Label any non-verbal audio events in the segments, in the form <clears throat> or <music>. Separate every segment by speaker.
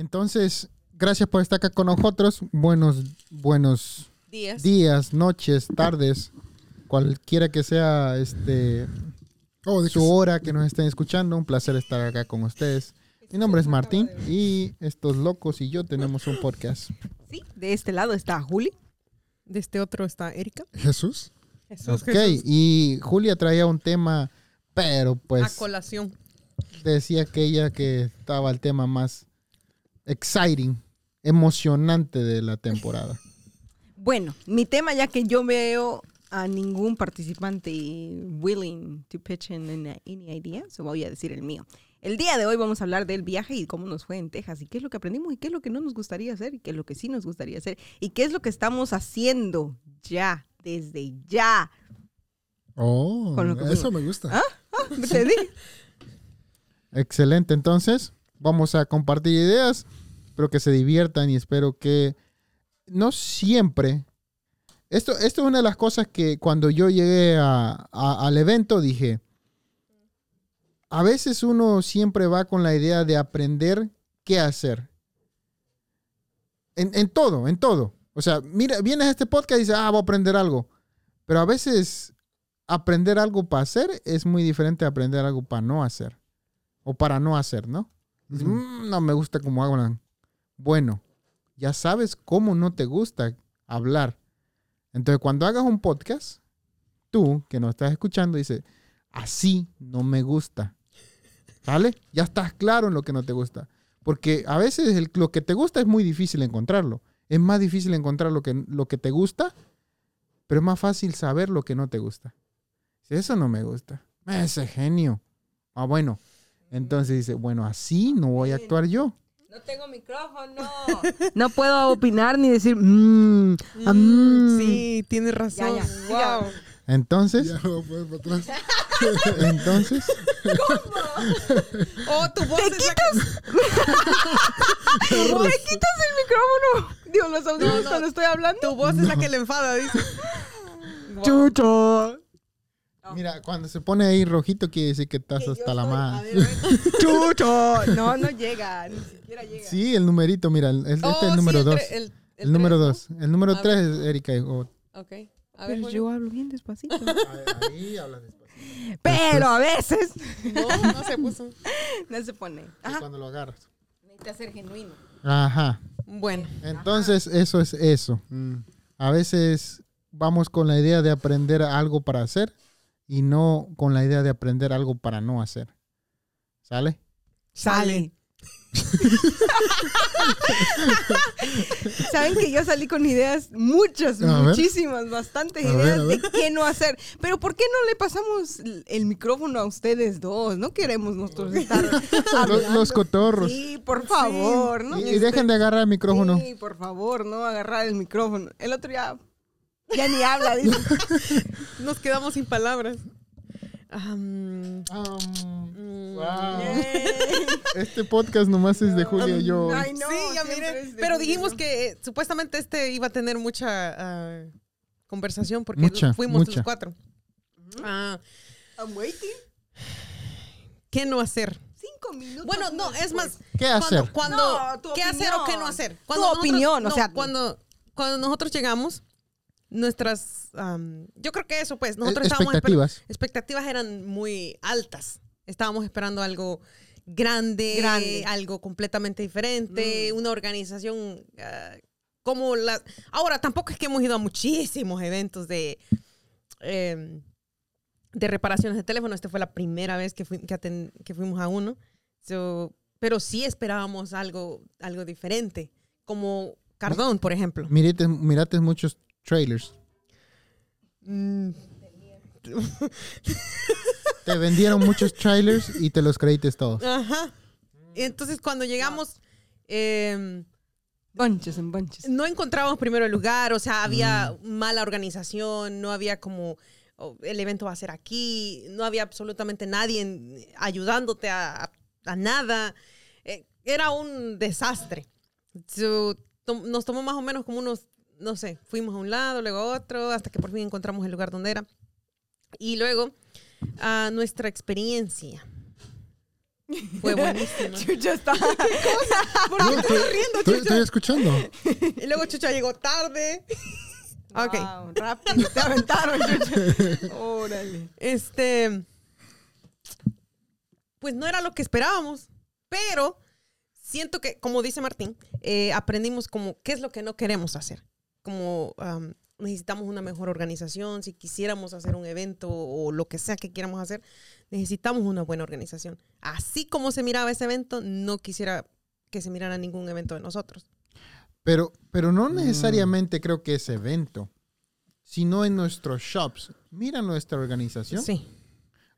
Speaker 1: Entonces, gracias por estar acá con nosotros. Buenos, buenos
Speaker 2: Días.
Speaker 1: días, noches, tardes, cualquiera que sea este
Speaker 3: Oh, que
Speaker 1: su hora que nos estén escuchando. Un placer estar acá con ustedes. Mi nombre es Martín y estos locos y yo tenemos un podcast.
Speaker 2: Sí, de este lado está Juli.
Speaker 4: De este otro está Erika.
Speaker 3: Jesús.
Speaker 4: Jesús,
Speaker 1: Ok,
Speaker 4: Jesús.
Speaker 1: y Julia traía un tema, pero
Speaker 4: A
Speaker 1: pues
Speaker 4: colación.
Speaker 1: decía que ella que estaba el tema más exciting, emocionante de la temporada. <laughs>
Speaker 2: Bueno, mi tema, ya que yo veo a ningún participante willing to pitch in an- any idea, so voy a decir el mío. El día de hoy vamos a hablar del viaje y cómo nos fue en Texas y qué es lo que aprendimos y qué es lo que no nos gustaría hacer y qué es lo que sí nos gustaría hacer y qué es lo que estamos haciendo ya, desde ya.
Speaker 3: Oh, eso me gusta.
Speaker 2: ¿Ah? Te <laughs> dije.
Speaker 1: Excelente, entonces vamos a compartir ideas, espero que se diviertan y espero que no siempre... Esto, esto es una de las cosas que cuando yo llegué a- al evento dije, a veces uno siempre va con la idea de aprender qué hacer. En, en todo, en todo. O sea, mira, vienes a este podcast y dices, ah, voy a aprender algo. Pero a veces aprender algo para hacer es muy diferente a aprender algo para no hacer. O para no hacer, ¿no? Dices. "Mm, no me gusta cómo hablan. Bueno, ya sabes cómo no te gusta hablar. Entonces, cuando hagas un podcast, tú que nos estás escuchando, dices, así no me gusta. ¿Sale? Ya estás claro en lo que no te gusta. Porque a veces el- lo que te gusta es muy difícil encontrarlo. Es más difícil encontrar lo que, lo que te gusta, pero es más fácil saber lo que no te gusta. Si eso no me gusta. Ese genio. Ah, bueno. Entonces dice, bueno, así no voy a actuar yo.
Speaker 2: No tengo micrófono. <laughs> No puedo opinar ni decir, mmm, ah, mm.
Speaker 4: Sí, tienes razón.
Speaker 2: Ya, ya.
Speaker 4: Wow.
Speaker 1: Entonces,
Speaker 3: Ya a poner para atrás. <laughs>
Speaker 1: entonces, <laughs>
Speaker 4: Oh, tu voz la que-
Speaker 2: ¿Me quitas el micrófono? Digo, los audífonos
Speaker 4: No, no.
Speaker 2: cuando estoy hablando.
Speaker 4: tu voz es la que le enfada, dice. Wow.
Speaker 2: Chucho.
Speaker 1: Mira, cuando se pone ahí rojito quiere decir que estás hasta la madre. <laughs>
Speaker 2: Chucho. No, no llega, ni siquiera llega.
Speaker 1: Sí, el numerito, mira, el- este
Speaker 4: Oh,
Speaker 1: es el
Speaker 4: sí,
Speaker 1: número dos.
Speaker 4: tre- El,
Speaker 1: El,
Speaker 4: el
Speaker 1: número
Speaker 4: tres,
Speaker 1: dos. El número
Speaker 4: A
Speaker 1: tres es Erika. oh,
Speaker 4: ¿no? Ok. A ver,
Speaker 2: Pero yo hablo bien despacito.
Speaker 1: Ahí hablas despacio.
Speaker 2: Pero a veces
Speaker 4: No, no se puso.
Speaker 2: no se pone.
Speaker 1: Es
Speaker 2: Ajá.
Speaker 1: Cuando lo agarras.
Speaker 2: Necesita ser genuino.
Speaker 1: Ajá.
Speaker 4: Bueno,
Speaker 1: Entonces, eso es eso.
Speaker 3: Mm.
Speaker 1: A veces vamos con la idea de aprender algo para hacer y no con la idea de aprender algo para no hacer. ¿Sale?
Speaker 2: Sale. <laughs> Saben que yo salí con ideas, muchas, muchísimas, bastantes
Speaker 3: A
Speaker 2: ideas
Speaker 3: ver.
Speaker 2: de qué no hacer. Pero ¿por qué no le pasamos el- micrófono a ustedes dos? No queremos nosotros estar <laughs>
Speaker 1: Los, los cotorros.
Speaker 2: Sí, por favor, ¿no?
Speaker 1: Y, y
Speaker 2: Este,
Speaker 1: dejen de agarrar el micrófono.
Speaker 2: Sí, por favor, no agarrar el micrófono. El otro ya, ya ni habla. dice. <laughs>
Speaker 4: nos quedamos sin palabras.
Speaker 1: Um,
Speaker 4: mm,
Speaker 1: wow. <laughs> Este podcast nomás es de Julia y yo.
Speaker 2: Ay, no,
Speaker 4: sí, ya
Speaker 2: de
Speaker 4: Pero dijimos que eh, supuestamente este iba a tener mucha ah, conversación porque
Speaker 1: Mucha,
Speaker 4: fuimos
Speaker 1: mucha.
Speaker 4: los cuatro. Ah,
Speaker 2: I'm waiting.
Speaker 4: ¿Qué no hacer?
Speaker 2: Cinco minutos.
Speaker 4: Bueno, no, es más,
Speaker 1: ¿Qué hacer?
Speaker 4: cuando
Speaker 2: No,
Speaker 4: ¿qué hacer o qué no hacer?
Speaker 2: Tu
Speaker 4: nosotros-
Speaker 2: opinión, o
Speaker 4: no,
Speaker 2: sea,
Speaker 4: cuando cuando nosotros llegamos, nuestras, am, yo creo que eso, pues, nosotros estábamos
Speaker 1: Expectativas.
Speaker 4: expectativas eran muy altas. Estábamos esperando algo grande,
Speaker 2: Grande.
Speaker 4: algo completamente diferente,
Speaker 2: Mm.
Speaker 4: una organización ah, como la... Ahora, tampoco es que hemos ido a muchísimos eventos de, em, de reparaciones de teléfono. Esta fue la primera vez que, fui- que, aten- que fuimos a uno. So, pero sí esperábamos algo, algo diferente, como Cardón, por ejemplo.
Speaker 1: Mirate, mirate muchos trailers.
Speaker 4: Mm, <laughs>
Speaker 1: Te vendieron muchos trailers y te los creíste todos.
Speaker 4: Ajá. Y entonces cuando llegamos, em,
Speaker 2: Bunches en bunches.
Speaker 4: no encontrábamos primero el lugar, o sea, había mala organización, no había como, oh, el evento va a ser aquí, no había absolutamente nadie en- ayudándote a, a- a nada. Eh, era un desastre. So, to- nos tomó más o menos como unos, no sé, fuimos a un lado, luego a otro, hasta que por fin encontramos el lugar donde era. Y luego, a nuestra experiencia. Fue buenísima. <laughs>
Speaker 2: Chucho está. <laughs>
Speaker 3: No, estoy, estoy- estoy escuchando. <laughs>
Speaker 4: y luego Chucha llegó tarde. Ok.
Speaker 2: Wow, rápido, te aventaron, Chucho. Órale.
Speaker 4: Este. Pues no era lo que esperábamos, pero siento que, como dice Martín, eh, aprendimos como qué es lo que no queremos hacer. Como am, necesitamos una mejor organización, si quisiéramos hacer un evento o lo que sea que quieramos hacer, necesitamos una buena organización. Así como se miraba ese evento, no quisiera que se mirara ningún evento de nosotros.
Speaker 1: Pero, pero
Speaker 3: Mm.
Speaker 1: no necesariamente creo que ese evento, sino en nuestros shops. Mira nuestra organización.
Speaker 4: Sí,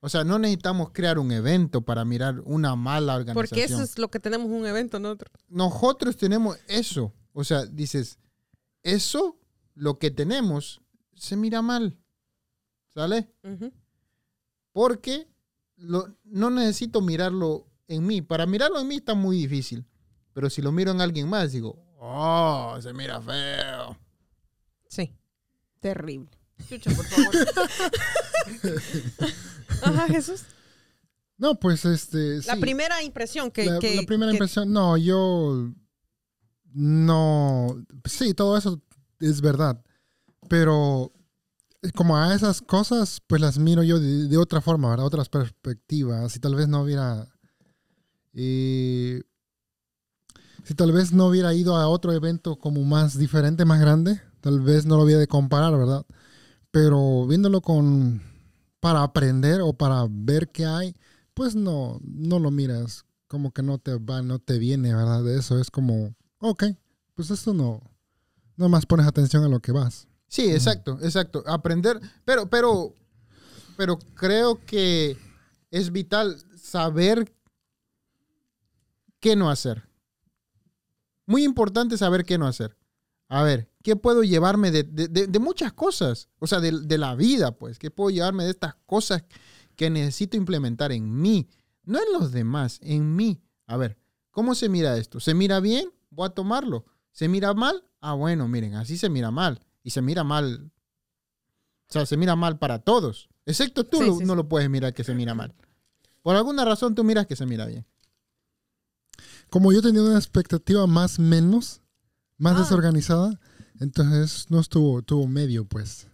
Speaker 1: O sea, no necesitamos crear un evento para mirar una mala organización.
Speaker 4: porque eso es lo que tenemos un evento nosotros.
Speaker 1: Nosotros tenemos eso. O sea, dices, eso, lo que tenemos, se mira mal. ¿Sale? Porque lo- no necesito mirarlo en mí. Para mirarlo en mí está muy difícil. Pero si lo miro en alguien más, digo, oh, se mira feo.
Speaker 4: Sí.
Speaker 2: Terrible. Chucho, por favor. <laughs>
Speaker 4: Ajá, Jesús.
Speaker 3: No, pues este.
Speaker 4: La
Speaker 3: sí.
Speaker 4: primera impresión que...
Speaker 3: la,
Speaker 4: que-
Speaker 3: la primera
Speaker 4: que-
Speaker 3: impresión, no, yo no, sí, todo eso es verdad, pero como a esas cosas, pues las miro yo de, de otra forma, ¿verdad? Otras perspectivas, y tal vez no hubiera, eh, si tal vez no hubiera ido a otro evento como más diferente, más grande, tal vez no lo hubiera de comparar, ¿verdad? Pero viéndolo con, para aprender o para ver qué hay, pues no, no lo miras, como que no te va, no te viene, ¿verdad? De eso es como, ok, pues esto no, no más pones atención a lo que vas.
Speaker 1: Sí, exacto, exacto. Aprender, pero, pero, pero creo que es vital saber qué no hacer. Muy importante saber qué no hacer. A ver, ¿qué puedo llevarme de, de- de- de muchas cosas? O sea, de, de la vida, pues. ¿Qué puedo llevarme de estas cosas que necesito implementar en mí? No en los demás, en mí. A ver, ¿cómo se mira esto? ¿Se mira bien? Voy a tomarlo. ¿Se mira mal? Ah, bueno, miren, así se mira mal. Y se mira mal. O sea, se mira mal para todos. Excepto tú
Speaker 4: Sí,
Speaker 1: lo-
Speaker 4: sí,
Speaker 1: no
Speaker 4: sí.
Speaker 1: lo puedes mirar que se mira mal. Por alguna razón tú miras que se mira bien.
Speaker 3: Como yo tenía una expectativa más menos, más
Speaker 4: Ah.
Speaker 3: desorganizada, entonces no estuvo, estuvo medio, pues.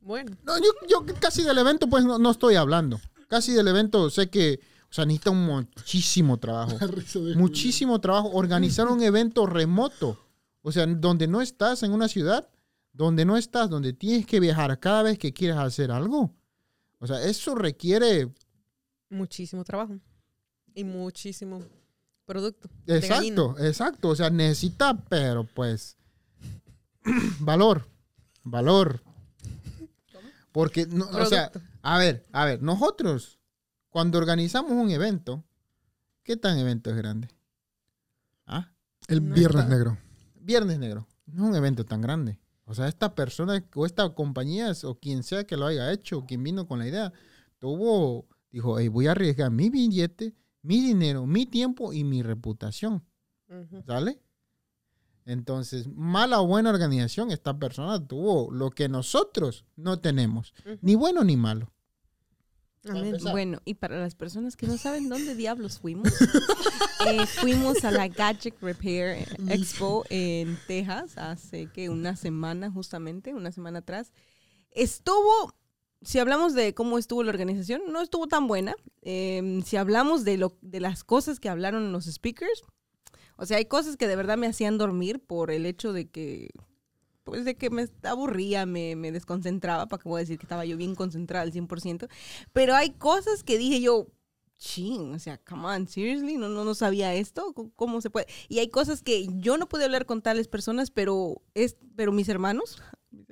Speaker 4: Bueno,
Speaker 1: No, yo, yo casi del evento pues no, no estoy hablando. Casi del evento sé que, o sea, necesita un muchísimo trabajo. <laughs> Muchísimo trabajo. Organizar un evento remoto. O sea, donde no estás en una ciudad, donde no estás, donde tienes que viajar cada vez que quieres hacer algo. O sea, eso requiere...
Speaker 4: muchísimo trabajo. Y muchísimo producto.
Speaker 1: Exacto, exacto. O sea, necesita, pero pues... <clears throat> valor. Valor. Porque, no, o sea, a ver, a ver, nosotros, cuando organizamos un evento, ¿qué tan evento es grande? ¿Ah?
Speaker 3: El
Speaker 4: No
Speaker 3: viernes
Speaker 4: está.
Speaker 3: negro.
Speaker 1: Viernes Negro. No es un evento tan grande. O sea, esta persona o esta compañía o quien sea que lo haya hecho, quien vino con la idea, tuvo, dijo, "Ey, voy a arriesgar mi billete, mi dinero, mi tiempo y mi reputación. ¿Sale? Entonces, mala o buena organización, esta persona tuvo lo que nosotros no tenemos, ni bueno ni malo.
Speaker 2: Bueno, y para las personas que no saben dónde diablos fuimos, <laughs> eh, fuimos a la Gadget Repair Expo en Texas hace que una semana, justamente, una semana atrás. Estuvo, si hablamos de cómo estuvo la organización, no estuvo tan buena. Eh, si hablamos de, lo, de las cosas que hablaron los speakers, o sea, hay cosas que de verdad me hacían dormir por el hecho de que pues de que me aburría, me, me desconcentraba, para que voy a decir que estaba yo bien concentrada al 100%, pero hay cosas que dije yo, ching, o sea, come on, seriously, no, no, no sabía esto, ¿Cómo- ¿cómo se puede? Y hay cosas que yo no pude hablar con tales personas, pero, es, pero mis hermanos,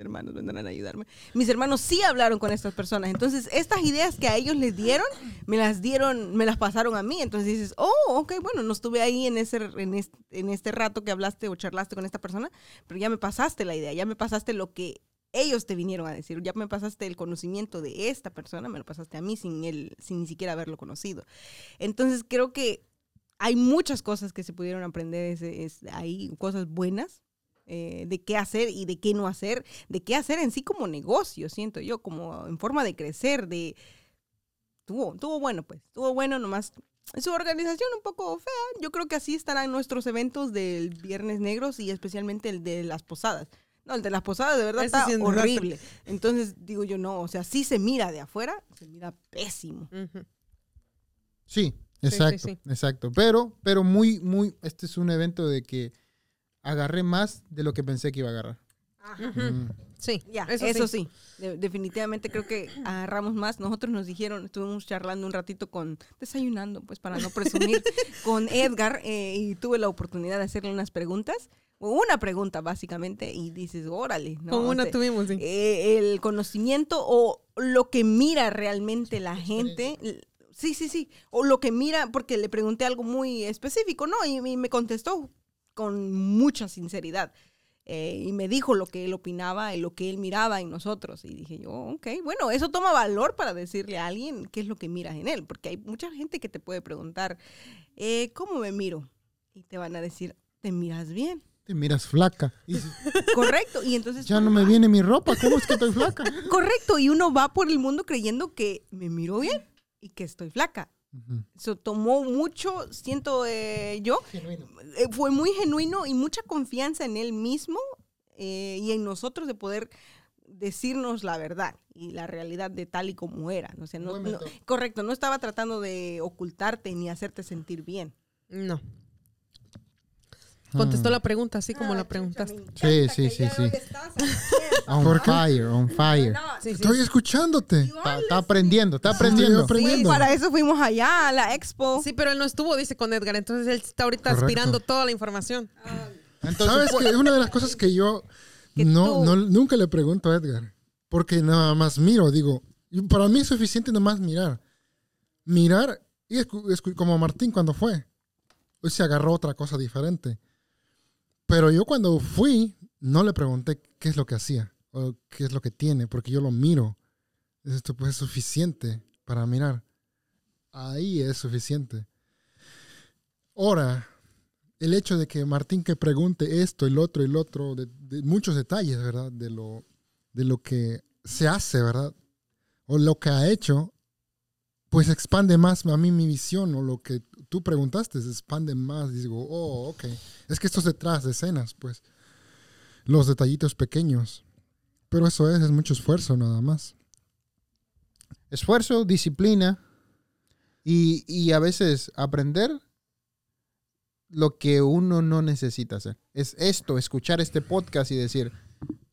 Speaker 2: hermanos vendrán a ayudarme, mis hermanos sí hablaron con estas personas, entonces estas ideas que a ellos les dieron, me las dieron, me las pasaron a mí, entonces dices, oh, ok, bueno, no estuve ahí en, ese, en, este, en este rato que hablaste o charlaste con esta persona, pero ya me pasaste la idea, ya me pasaste lo que ellos te vinieron a decir, ya me pasaste el conocimiento de esta persona, me lo pasaste a mí sin él, sin ni siquiera haberlo conocido. Entonces creo que hay muchas cosas que se pudieron aprender, es, es- hay cosas buenas eh, de qué hacer y de qué no hacer, de qué hacer en sí como negocio, siento yo, como en forma de crecer, de estuvo, estuvo bueno, pues. Estuvo bueno, nomás. Su organización un poco fea. Yo creo que así estarán nuestros eventos del Viernes Negros y especialmente el de las posadas. No, el de las posadas de verdad
Speaker 4: Ese
Speaker 2: está
Speaker 4: sí es
Speaker 2: horrible. Entonces digo yo, no, o sea, sí se mira de afuera, se mira pésimo.
Speaker 1: Sí,
Speaker 4: sí,
Speaker 1: exacto,
Speaker 4: sí.
Speaker 1: exacto. Pero, pero muy, muy, este es un evento de que agarré más de lo que pensé que iba a agarrar.
Speaker 3: Mm.
Speaker 4: Sí,
Speaker 2: Ya,
Speaker 4: eso,
Speaker 2: eso,
Speaker 4: sí.
Speaker 2: sí. De- definitivamente creo que agarramos más. Nosotros nos dijeron, estuvimos charlando un ratito con, desayunando, pues para no presumir, <laughs> con Edgar eh, y tuve la oportunidad de hacerle unas preguntas. o Una pregunta básicamente y dices, órale. ¿no?
Speaker 4: Con una tuvimos, sí.
Speaker 2: eh, el conocimiento o lo que mira realmente la gente. Sí, sí, sí. O lo que mira, porque le pregunté algo muy específico, ¿no? Y, y me contestó con mucha sinceridad. Eh, y me dijo lo que él opinaba y lo que él miraba en nosotros. Y dije yo, ok, bueno, eso toma valor para decirle a alguien qué es lo que miras en él. Porque hay mucha gente que te puede preguntar, eh, ¿cómo me miro? Y te van a decir, te miras bien.
Speaker 1: Te miras flaca. Y dices, <laughs>
Speaker 2: Correcto. Y entonces...
Speaker 1: ya no me viene mi ropa, ¿cómo es que estoy flaca? <laughs>
Speaker 2: Correcto, y uno va por el mundo creyendo que me miro bien y que estoy flaca.
Speaker 3: Ujú.
Speaker 2: Eso tomó mucho, siento eh, yo, eh, fue muy genuino y mucha confianza en él mismo eh, y en nosotros de poder decirnos la verdad y la realidad de tal y como era. O sea, no- correcto, no estaba tratando de ocultarte ni hacerte sentir bien.
Speaker 4: No. Contestó la pregunta así como la preguntaste.
Speaker 1: Sí, sí, sí, sí. On fire, on fire.
Speaker 4: Sí, sí.
Speaker 3: Estoy escuchándote.
Speaker 1: Está, está aprendiendo, está aprendiendo.
Speaker 3: Estoy aprendiendo.
Speaker 2: para eso fuimos allá a la expo.
Speaker 4: Sí, pero él no estuvo, dice con Edgar. Entonces él está ahorita
Speaker 3: Correcto.
Speaker 4: aspirando toda la información.
Speaker 1: Entonces,
Speaker 3: ¿Sabes
Speaker 1: pues,
Speaker 3: que una de las cosas que yo <laughs>
Speaker 2: Que
Speaker 3: no, no- nunca le pregunto a Edgar? Porque nada más miro, digo, para mí es suficiente nada más mirar. Mirar, y escu- como Martín cuando fue, hoy se agarró otra cosa diferente. Pero yo cuando fui, no le pregunté qué es lo que hacía o qué es lo que tiene, porque yo lo miro. Esto pues es suficiente para mirar. Ahí es suficiente. Ahora, el hecho de que Martín que pregunte esto, el otro, el otro, de, de muchos detalles, ¿verdad? De lo, de lo que se hace, ¿verdad? O lo que ha hecho, pues expande más a mí mi visión o lo que tú preguntaste, se expande más. Digo, oh, ok. Es que esto es detrás de escenas, pues. Los detallitos pequeños. Pero eso es, es mucho esfuerzo nada más.
Speaker 1: esfuerzo, disciplina y, y a veces aprender lo que uno no necesita hacer. Es esto, escuchar este podcast y decir,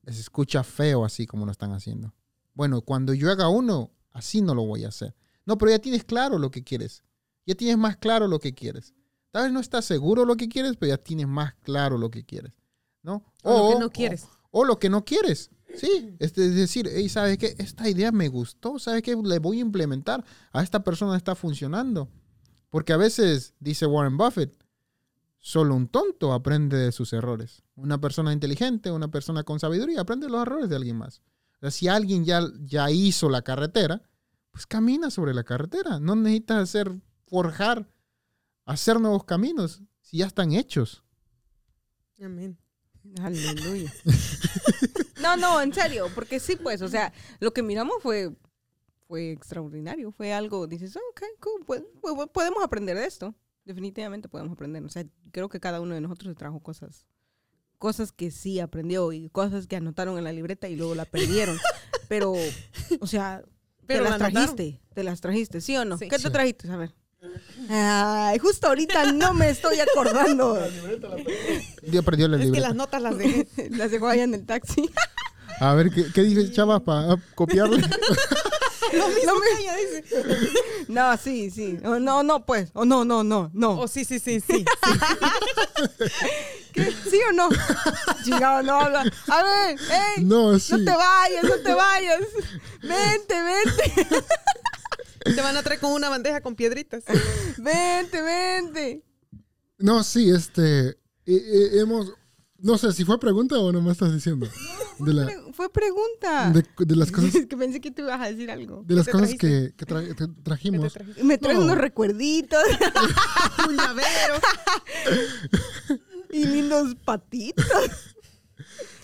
Speaker 1: se escucha feo así como lo están haciendo. Bueno, cuando yo haga uno, así no lo voy a hacer. No, pero ya tienes claro lo que quieres. Ya tienes más claro lo que quieres. Tal vez no estás seguro lo que quieres, pero ya tienes más claro lo que quieres. ¿No?
Speaker 4: O lo que no quieres.
Speaker 1: O, lo que no quieres. Sí, es de- es decir, hey, ¿sabes qué? Esta idea me gustó, ¿sabes qué? Le voy a implementar. A esta persona está funcionando. Porque a veces, dice Warren Buffett, solo un tonto aprende de sus errores. Una persona inteligente, una persona con sabiduría, aprende de los errores de alguien más. O sea, si alguien ya, ya hizo la carretera, pues camina sobre la carretera. No necesitas hacer, forjar, hacer nuevos caminos, si ya están hechos.
Speaker 4: Amén.
Speaker 2: Aleluya. <laughs> No, no, en serio, porque sí, pues, o sea, lo que miramos fue, fue extraordinario, fue algo, dices, "Ah, ok, cool, pues, pues, podemos aprender de esto, definitivamente podemos aprender, o sea, creo que cada uno de nosotros se trajo cosas, cosas que sí aprendió y cosas que anotaron en la libreta y luego la perdieron, pero, o sea,
Speaker 4: Pero
Speaker 2: te
Speaker 4: la
Speaker 2: las
Speaker 4: anotaron.
Speaker 2: trajiste, te las trajiste, ¿sí o no?
Speaker 4: Sí.
Speaker 2: ¿Qué te trajiste? A ver. Ay, justo ahorita no me estoy acordando.
Speaker 1: Ya perdió la
Speaker 4: Es que
Speaker 1: libreta.
Speaker 4: las notas las dejé.
Speaker 2: Las dejó allá en el taxi.
Speaker 1: A ver, ¿qué, qué dice Chava para copiarle?
Speaker 2: Lo mismo que ella dice. No, sí, sí. Oh, no, no, pues. Oh, no, no, no, no.
Speaker 4: Oh, sí, sí, sí, sí. <laughs>
Speaker 2: ¿Qué? ¿Sí o no? Chingado, no habla. A ver, ey.
Speaker 3: No, sí.
Speaker 2: No te vayas, no te vayas. Vente, vente. <laughs>
Speaker 4: Te van a traer con una bandeja con piedritas. <laughs>
Speaker 2: Vente, vente.
Speaker 3: No, sí, este. eh, eh, hemos. No sé si fue pregunta o no me estás diciendo. De, la,
Speaker 2: Pre- Fue pregunta.
Speaker 3: de, de las cosas,
Speaker 2: Es <laughs> que pensé que tú ibas a decir algo.
Speaker 3: de las cosas
Speaker 4: trajiste?
Speaker 3: que, que tra- que
Speaker 4: ¿Qué te
Speaker 3: trajimos.
Speaker 2: Me traen
Speaker 3: No.
Speaker 2: unos recuerditos
Speaker 4: Un llavero.
Speaker 2: y lindos patitos.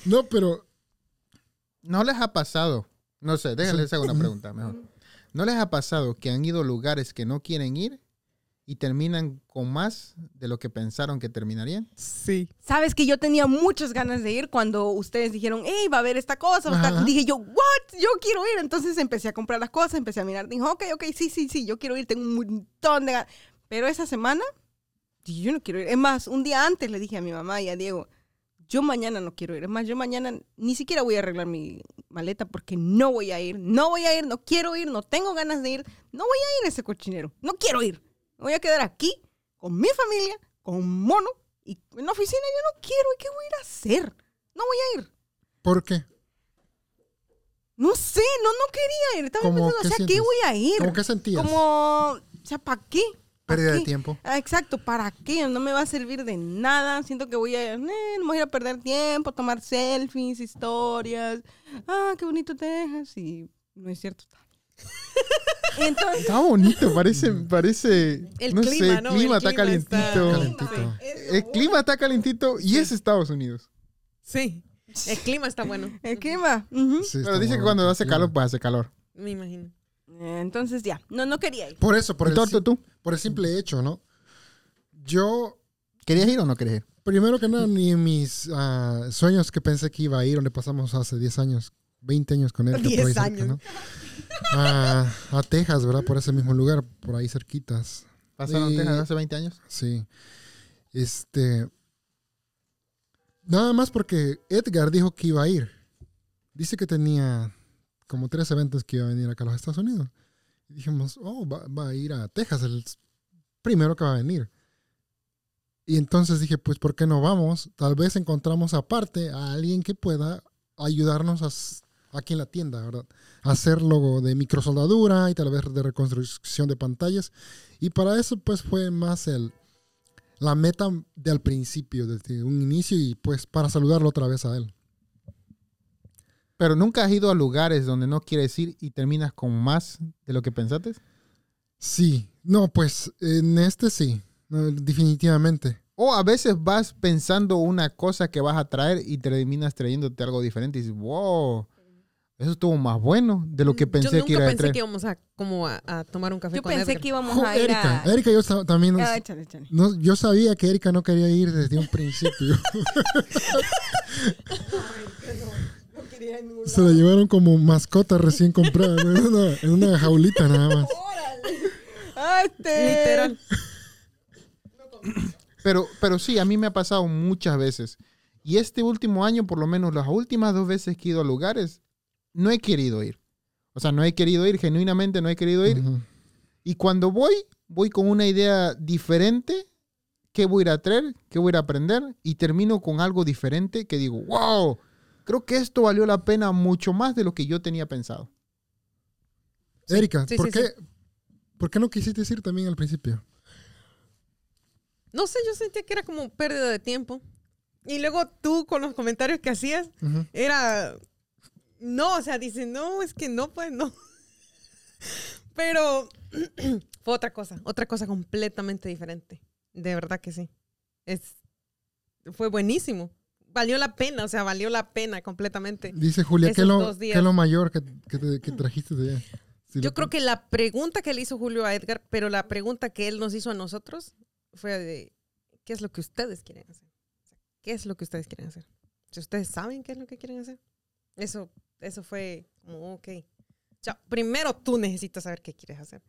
Speaker 3: No, pero
Speaker 1: ¿No les ha pasado? No sé, déjenles hacer una pregunta mejor. ¿No les ha pasado que han ido a lugares que no quieren ir y terminan con más de lo que pensaron que terminarían?
Speaker 4: Sí.
Speaker 2: Sabes que yo tenía muchas ganas de ir cuando ustedes dijeron, hey, va a haber esta cosa. va a estar-".
Speaker 3: Ajá.
Speaker 2: Dije yo, what? Yo quiero ir. Entonces empecé a comprar las cosas, empecé a mirar. Dijo, ok, ok, sí, sí, sí, yo quiero ir. Tengo un montón de ganas. Pero esa semana, dije, yo no quiero ir. Es más, un día antes le dije a mi mamá y a Diego, yo mañana no quiero ir. Es más, yo mañana ni siquiera voy a arreglar mi maleta porque no voy a ir. No voy a ir, no quiero ir, no tengo ganas de ir. No voy a ir a ese cochinero. No quiero ir. Me voy a quedar aquí con mi familia, con un mono y en la oficina yo no quiero. ¿Y qué voy a ir a hacer? No voy a ir.
Speaker 3: ¿Por qué?
Speaker 2: No sé, no, no quería ir. Estaba
Speaker 3: ¿Cómo
Speaker 2: pensando, o
Speaker 3: qué
Speaker 2: sea, ¿qué voy a ir?
Speaker 3: ¿Cómo que sentías?
Speaker 2: Como, o sea, ¿para qué? ¿Pa'
Speaker 3: Pérdida de tiempo.
Speaker 2: Ah, exacto, ¿para qué? No me va a servir de nada. Siento que voy a, eh, no me voy a ir a perder tiempo, tomar selfies, historias. Ah, qué bonito Texas. Y no es cierto. <laughs> Entonces,
Speaker 1: Está bonito, parece, parece.
Speaker 4: El
Speaker 1: no
Speaker 4: clima,
Speaker 1: sé,
Speaker 4: ¿no?
Speaker 1: clima
Speaker 4: El
Speaker 1: está
Speaker 4: clima
Speaker 1: calientito.
Speaker 4: está-
Speaker 3: Calentito.
Speaker 1: El clima está calientito y es Estados Unidos.
Speaker 4: Sí. El clima está bueno.
Speaker 2: el clima.
Speaker 3: Sí,
Speaker 1: Pero dice que cuando hace calor, pues hace calor.
Speaker 4: Me imagino.
Speaker 2: Entonces ya, no, no quería ir.
Speaker 3: Por eso, por
Speaker 1: ¿Y
Speaker 3: el,
Speaker 1: tú?
Speaker 3: por el simple hecho, ¿no? Yo,
Speaker 1: ¿Querías ir o no querías ir?
Speaker 3: primero que nada, ni mis ah, sueños que pensé que iba a ir, donde pasamos hace 10 años, 20 años con él. que
Speaker 4: 10
Speaker 3: por ahí cerca,
Speaker 4: años.
Speaker 3: ¿no? A, a Texas, ¿verdad? Por ese mismo lugar, por ahí cerquitas.
Speaker 1: ¿Pasaron
Speaker 3: Y-
Speaker 1: Texas hace 20 años?
Speaker 3: Sí. Este. Nada más porque Edgar dijo que iba a ir. Dice que tenía como tres eventos que iba a venir acá a los Estados Unidos. Dijimos, oh, va, va a ir a Texas, el primero que va a venir. Y entonces dije, pues, ¿por qué no vamos? Tal vez encontramos aparte a alguien que pueda ayudarnos a aquí en la tienda, ¿verdad? A hacer logo de microsoldadura y tal vez de reconstrucción de pantallas. Y para eso, pues, fue más el, la meta del principio, desde un inicio, y pues para saludarlo otra vez a él.
Speaker 1: Pero nunca has ido a lugares donde no quieres ir y terminas con más de lo que pensaste.
Speaker 3: Sí, no, pues en este sí, no, definitivamente.
Speaker 1: O a veces vas pensando una cosa que vas a traer y terminas trayéndote algo diferente y dices, wow, eso estuvo más bueno de lo que pensé
Speaker 4: Yo nunca
Speaker 1: que iba a
Speaker 4: pensé
Speaker 1: traer.
Speaker 4: que íbamos a, como a, a tomar un café
Speaker 2: Yo
Speaker 4: con
Speaker 2: pensé
Speaker 4: Edgar.
Speaker 2: que íbamos a ir
Speaker 3: Erika,
Speaker 2: a...
Speaker 3: Erika, yo también,
Speaker 2: Ah, échale, échale.
Speaker 3: no, yo sabía que Erika no quería ir desde un principio. <laughs> <laughs> Se la llevaron como mascota recién comprada, en, una, en una jaulita nada más.
Speaker 2: Este...
Speaker 4: Literal.
Speaker 1: Pero, pero sí, a mí me ha pasado muchas veces. Y este último año, por lo menos las últimas dos veces que he ido a lugares, no he querido ir. O sea, no he querido ir, genuinamente no he querido ir. Y cuando voy, voy con una idea diferente. ¿Qué voy a ir a traer? ¿Qué voy a ir a aprender? Y termino con algo diferente que digo, wow, creo que esto valió la pena mucho más de lo que yo tenía pensado.
Speaker 3: Erika,
Speaker 4: sí,
Speaker 3: ¿por,
Speaker 4: sí,
Speaker 3: qué,
Speaker 4: sí.
Speaker 3: ¿por qué no quisiste ir también al principio?
Speaker 4: No sé, yo sentía que era como pérdida de tiempo. Y luego tú con los comentarios que hacías,
Speaker 3: Ujú.
Speaker 4: era... No, o sea, dice, no, es que no, pues no. <laughs> Pero <clears throat> fue otra cosa, otra cosa completamente diferente. De verdad que sí. Es, fue buenísimo. Valió la pena, o sea, valió la pena completamente.
Speaker 3: Dice Julia, ¿qué lo, qué lo mayor que, que te- que trajiste de allá? Sí,
Speaker 4: Yo creo que la pregunta que le hizo Julio a Edgar, pero la pregunta que él nos hizo a nosotros fue de, ¿qué es lo que ustedes quieren hacer? ¿Qué es lo que ustedes quieren hacer? Si ustedes saben qué es lo que quieren hacer. Eso, eso fue como, ok. O sea, primero tú necesitas saber qué quieres hacer.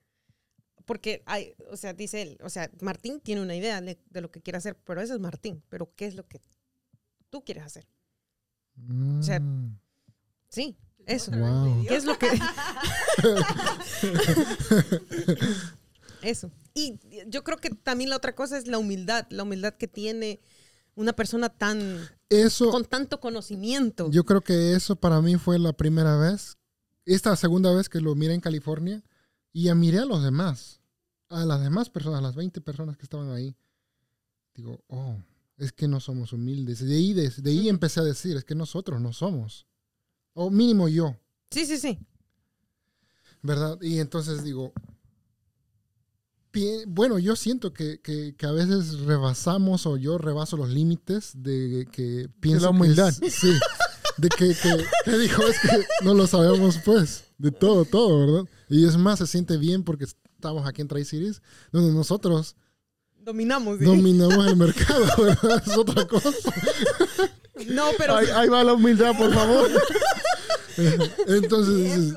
Speaker 4: Porque hay, o sea, dice él, o sea, Martín tiene una idea de, de lo que quiere hacer, pero ese es Martín. Pero ¿qué es lo que tú quieres hacer? sea,
Speaker 3: Mm,
Speaker 4: Sí, eso.
Speaker 3: wow.
Speaker 4: ¿Qué es lo que.? Eso. Y yo creo que también la otra cosa es la humildad, la humildad que tiene una persona tan
Speaker 3: Eso,
Speaker 4: con tanto conocimiento.
Speaker 3: yo creo que eso para mí fue la primera vez, esta segunda vez que lo miré en California y ya miré a los demás, a las demás personas, a las 20 personas que estaban ahí. Digo, oh, es que no somos humildes. De ahí, de, de ahí empecé a decir, es que nosotros no somos. O mínimo yo.
Speaker 4: Sí, sí, sí.
Speaker 3: ¿verdad? Y entonces digo, bueno, yo siento que, que- que a veces rebasamos o yo rebaso los límites de que pienso que
Speaker 1: humildad.
Speaker 3: es- sí, de que, que, que dijo, es que no lo sabemos, pues, de todo, todo, ¿verdad? Y es más, se siente bien porque estamos aquí en Tri Cities, donde nosotros
Speaker 4: Dominamos. ¿sí?
Speaker 3: dominamos el <laughs> mercado, ¿verdad? Es otra cosa.
Speaker 4: No, pero
Speaker 1: Ahí, ahí va la humildad, por favor.
Speaker 3: Entonces,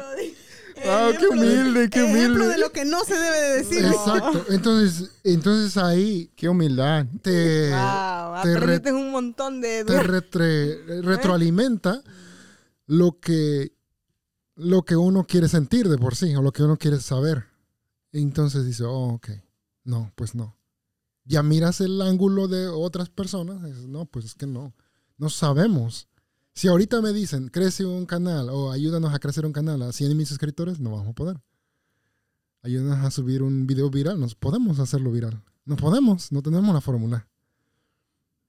Speaker 1: Ah, qué humilde, qué
Speaker 4: ejemplo
Speaker 1: humilde.
Speaker 4: de lo que no se debe de decir.
Speaker 3: exacto. Entonces, entonces ahí
Speaker 1: Qué humildad.
Speaker 3: te,
Speaker 2: Wow,
Speaker 3: te, re-
Speaker 2: un montón de...
Speaker 3: te retre- retroalimenta lo que, lo que uno quiere sentir de por sí, o lo que uno quiere saber. Entonces dice, oh, ok, no, pues no. Ya miras el ángulo de otras personas, dices, no, pues es que no, no sabemos. Si ahorita me dicen, crece un canal o ayúdanos a crecer un canal a 100 mil suscriptores, no vamos a poder. Ayúdanos a subir un video viral, nos podemos hacerlo viral. No podemos, no tenemos la fórmula.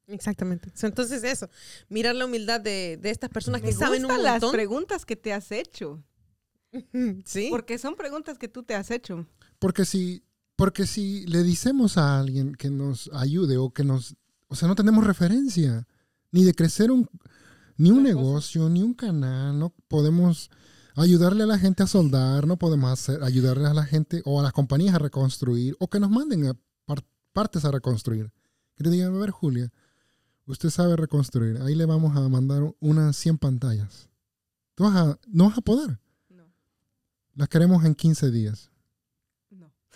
Speaker 4: Exactamente. So, Entonces, eso. Mirar la humildad de, de estas personas
Speaker 2: Me
Speaker 4: que saben un
Speaker 2: las preguntas que te has hecho. <laughs>
Speaker 4: Sí.
Speaker 2: Porque son preguntas que tú te has hecho.
Speaker 3: Porque si, porque si le decimos a alguien que nos ayude o que nos, o sea, no tenemos referencia ni de crecer un, ni un negocio, ni un canal, no podemos ayudarle a la gente a soldar, no podemos hacer, ayudarle a la gente o a las compañías a reconstruir o que nos manden a par- partes a reconstruir. Que te digan, a ver, Julia, usted sabe reconstruir, ahí le vamos a mandar unas 100 pantallas. Tú vas a, no vas a poder.
Speaker 2: No,
Speaker 3: Las queremos en 15 días.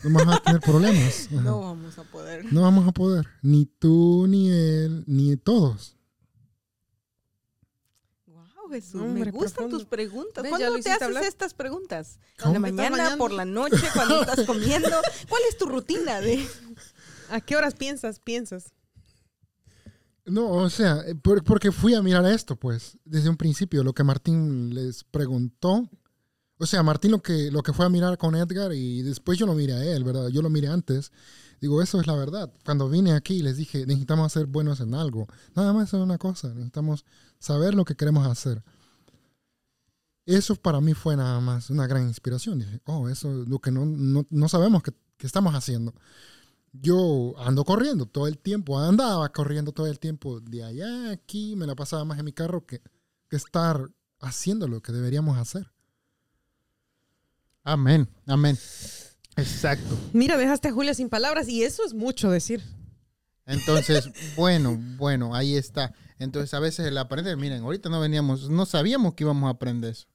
Speaker 2: No,
Speaker 3: vas a tener problemas. <laughs> Ajá.
Speaker 2: no vamos a poder.
Speaker 3: No vamos a poder. Ni tú, ni él, ni todos.
Speaker 2: Wow, Jesús,
Speaker 4: Hombre,
Speaker 2: me gustan
Speaker 4: profundo.
Speaker 2: tus preguntas. ¿Cuándo te haces
Speaker 4: hablar.
Speaker 2: estas preguntas? ¿En la
Speaker 4: ¿Te estás
Speaker 2: mañana, por la noche, cuando estás <laughs> comiendo? ¿Cuál es tu rutina de...?
Speaker 4: ¿A qué horas piensas? Piensas.
Speaker 3: No, o sea, eh, por- porque fui a mirar esto, pues, desde un principio, lo que Martín les preguntó. O sea, Martín lo que, lo que fue a mirar con Edgar y después yo lo miré a él, ¿verdad? Yo lo miré antes. Digo, eso es la verdad. Cuando vine aquí les dije, necesitamos ser buenos en algo. Nada más es una cosa, necesitamos saber lo que queremos hacer. Eso para mí fue nada más una gran inspiración. Dije, oh, eso es lo que no, no, no sabemos que, que estamos haciendo. Yo ando corriendo todo el tiempo, andaba corriendo todo el tiempo de allá a aquí, me la pasaba más en mi carro que, que estar haciendo lo que deberíamos hacer.
Speaker 1: Amén, amén. Exacto.
Speaker 4: Mira, dejaste a Julia sin palabras y eso es mucho decir.
Speaker 1: Entonces, <laughs> bueno, bueno, ahí está. Entonces, a veces el aprender, miren, ahorita no veníamos, no sabíamos que íbamos a aprender eso,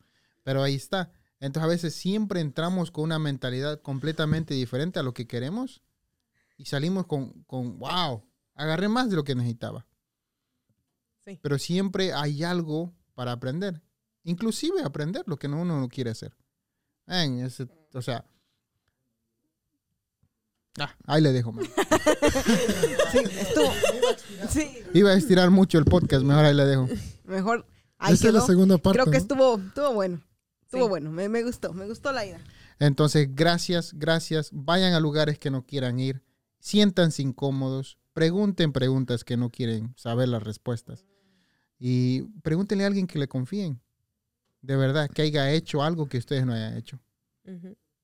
Speaker 1: pero ahí está. Entonces, a veces siempre entramos con una mentalidad completamente diferente a lo que queremos y salimos con, con wow, agarré más de lo que necesitaba.
Speaker 4: Sí.
Speaker 1: Pero siempre hay algo para aprender, inclusive aprender lo que no- uno no quiere hacer. Ven, ese- o sea, ah, ahí le dejo, man. <laughs>
Speaker 2: Sí, estuvo... Sí,
Speaker 1: Iba a estirar mucho el podcast, mejor ahí le dejo.
Speaker 2: mejor... Ahí
Speaker 3: Esa es la segunda parte.
Speaker 2: Creo que
Speaker 3: ¿no?
Speaker 2: estuvo, estuvo bueno. Estuvo
Speaker 4: Sí.
Speaker 2: bueno, me, me gustó, me gustó la idea.
Speaker 1: Entonces, gracias, gracias. Vayan a lugares que no quieran ir. Siéntanse incómodos. Pregunten preguntas que no quieren saber las respuestas. Y pregúntenle a alguien que le confíen. De verdad, que haya hecho algo que ustedes no hayan hecho.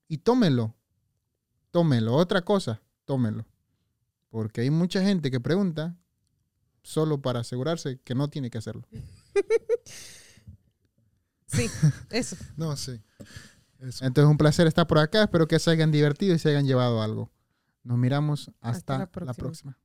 Speaker 1: Y tómenlo. Tómenlo. Otra cosa, tómenlo. Porque hay mucha gente que pregunta solo para asegurarse que no tiene que hacerlo. <laughs>
Speaker 4: Sí, eso. <laughs>
Speaker 3: No, sí. Eso.
Speaker 1: Entonces, un placer estar por acá. Espero que se hayan divertido y se hayan llevado algo. Nos miramos hasta,
Speaker 4: Hasta la
Speaker 1: próxima.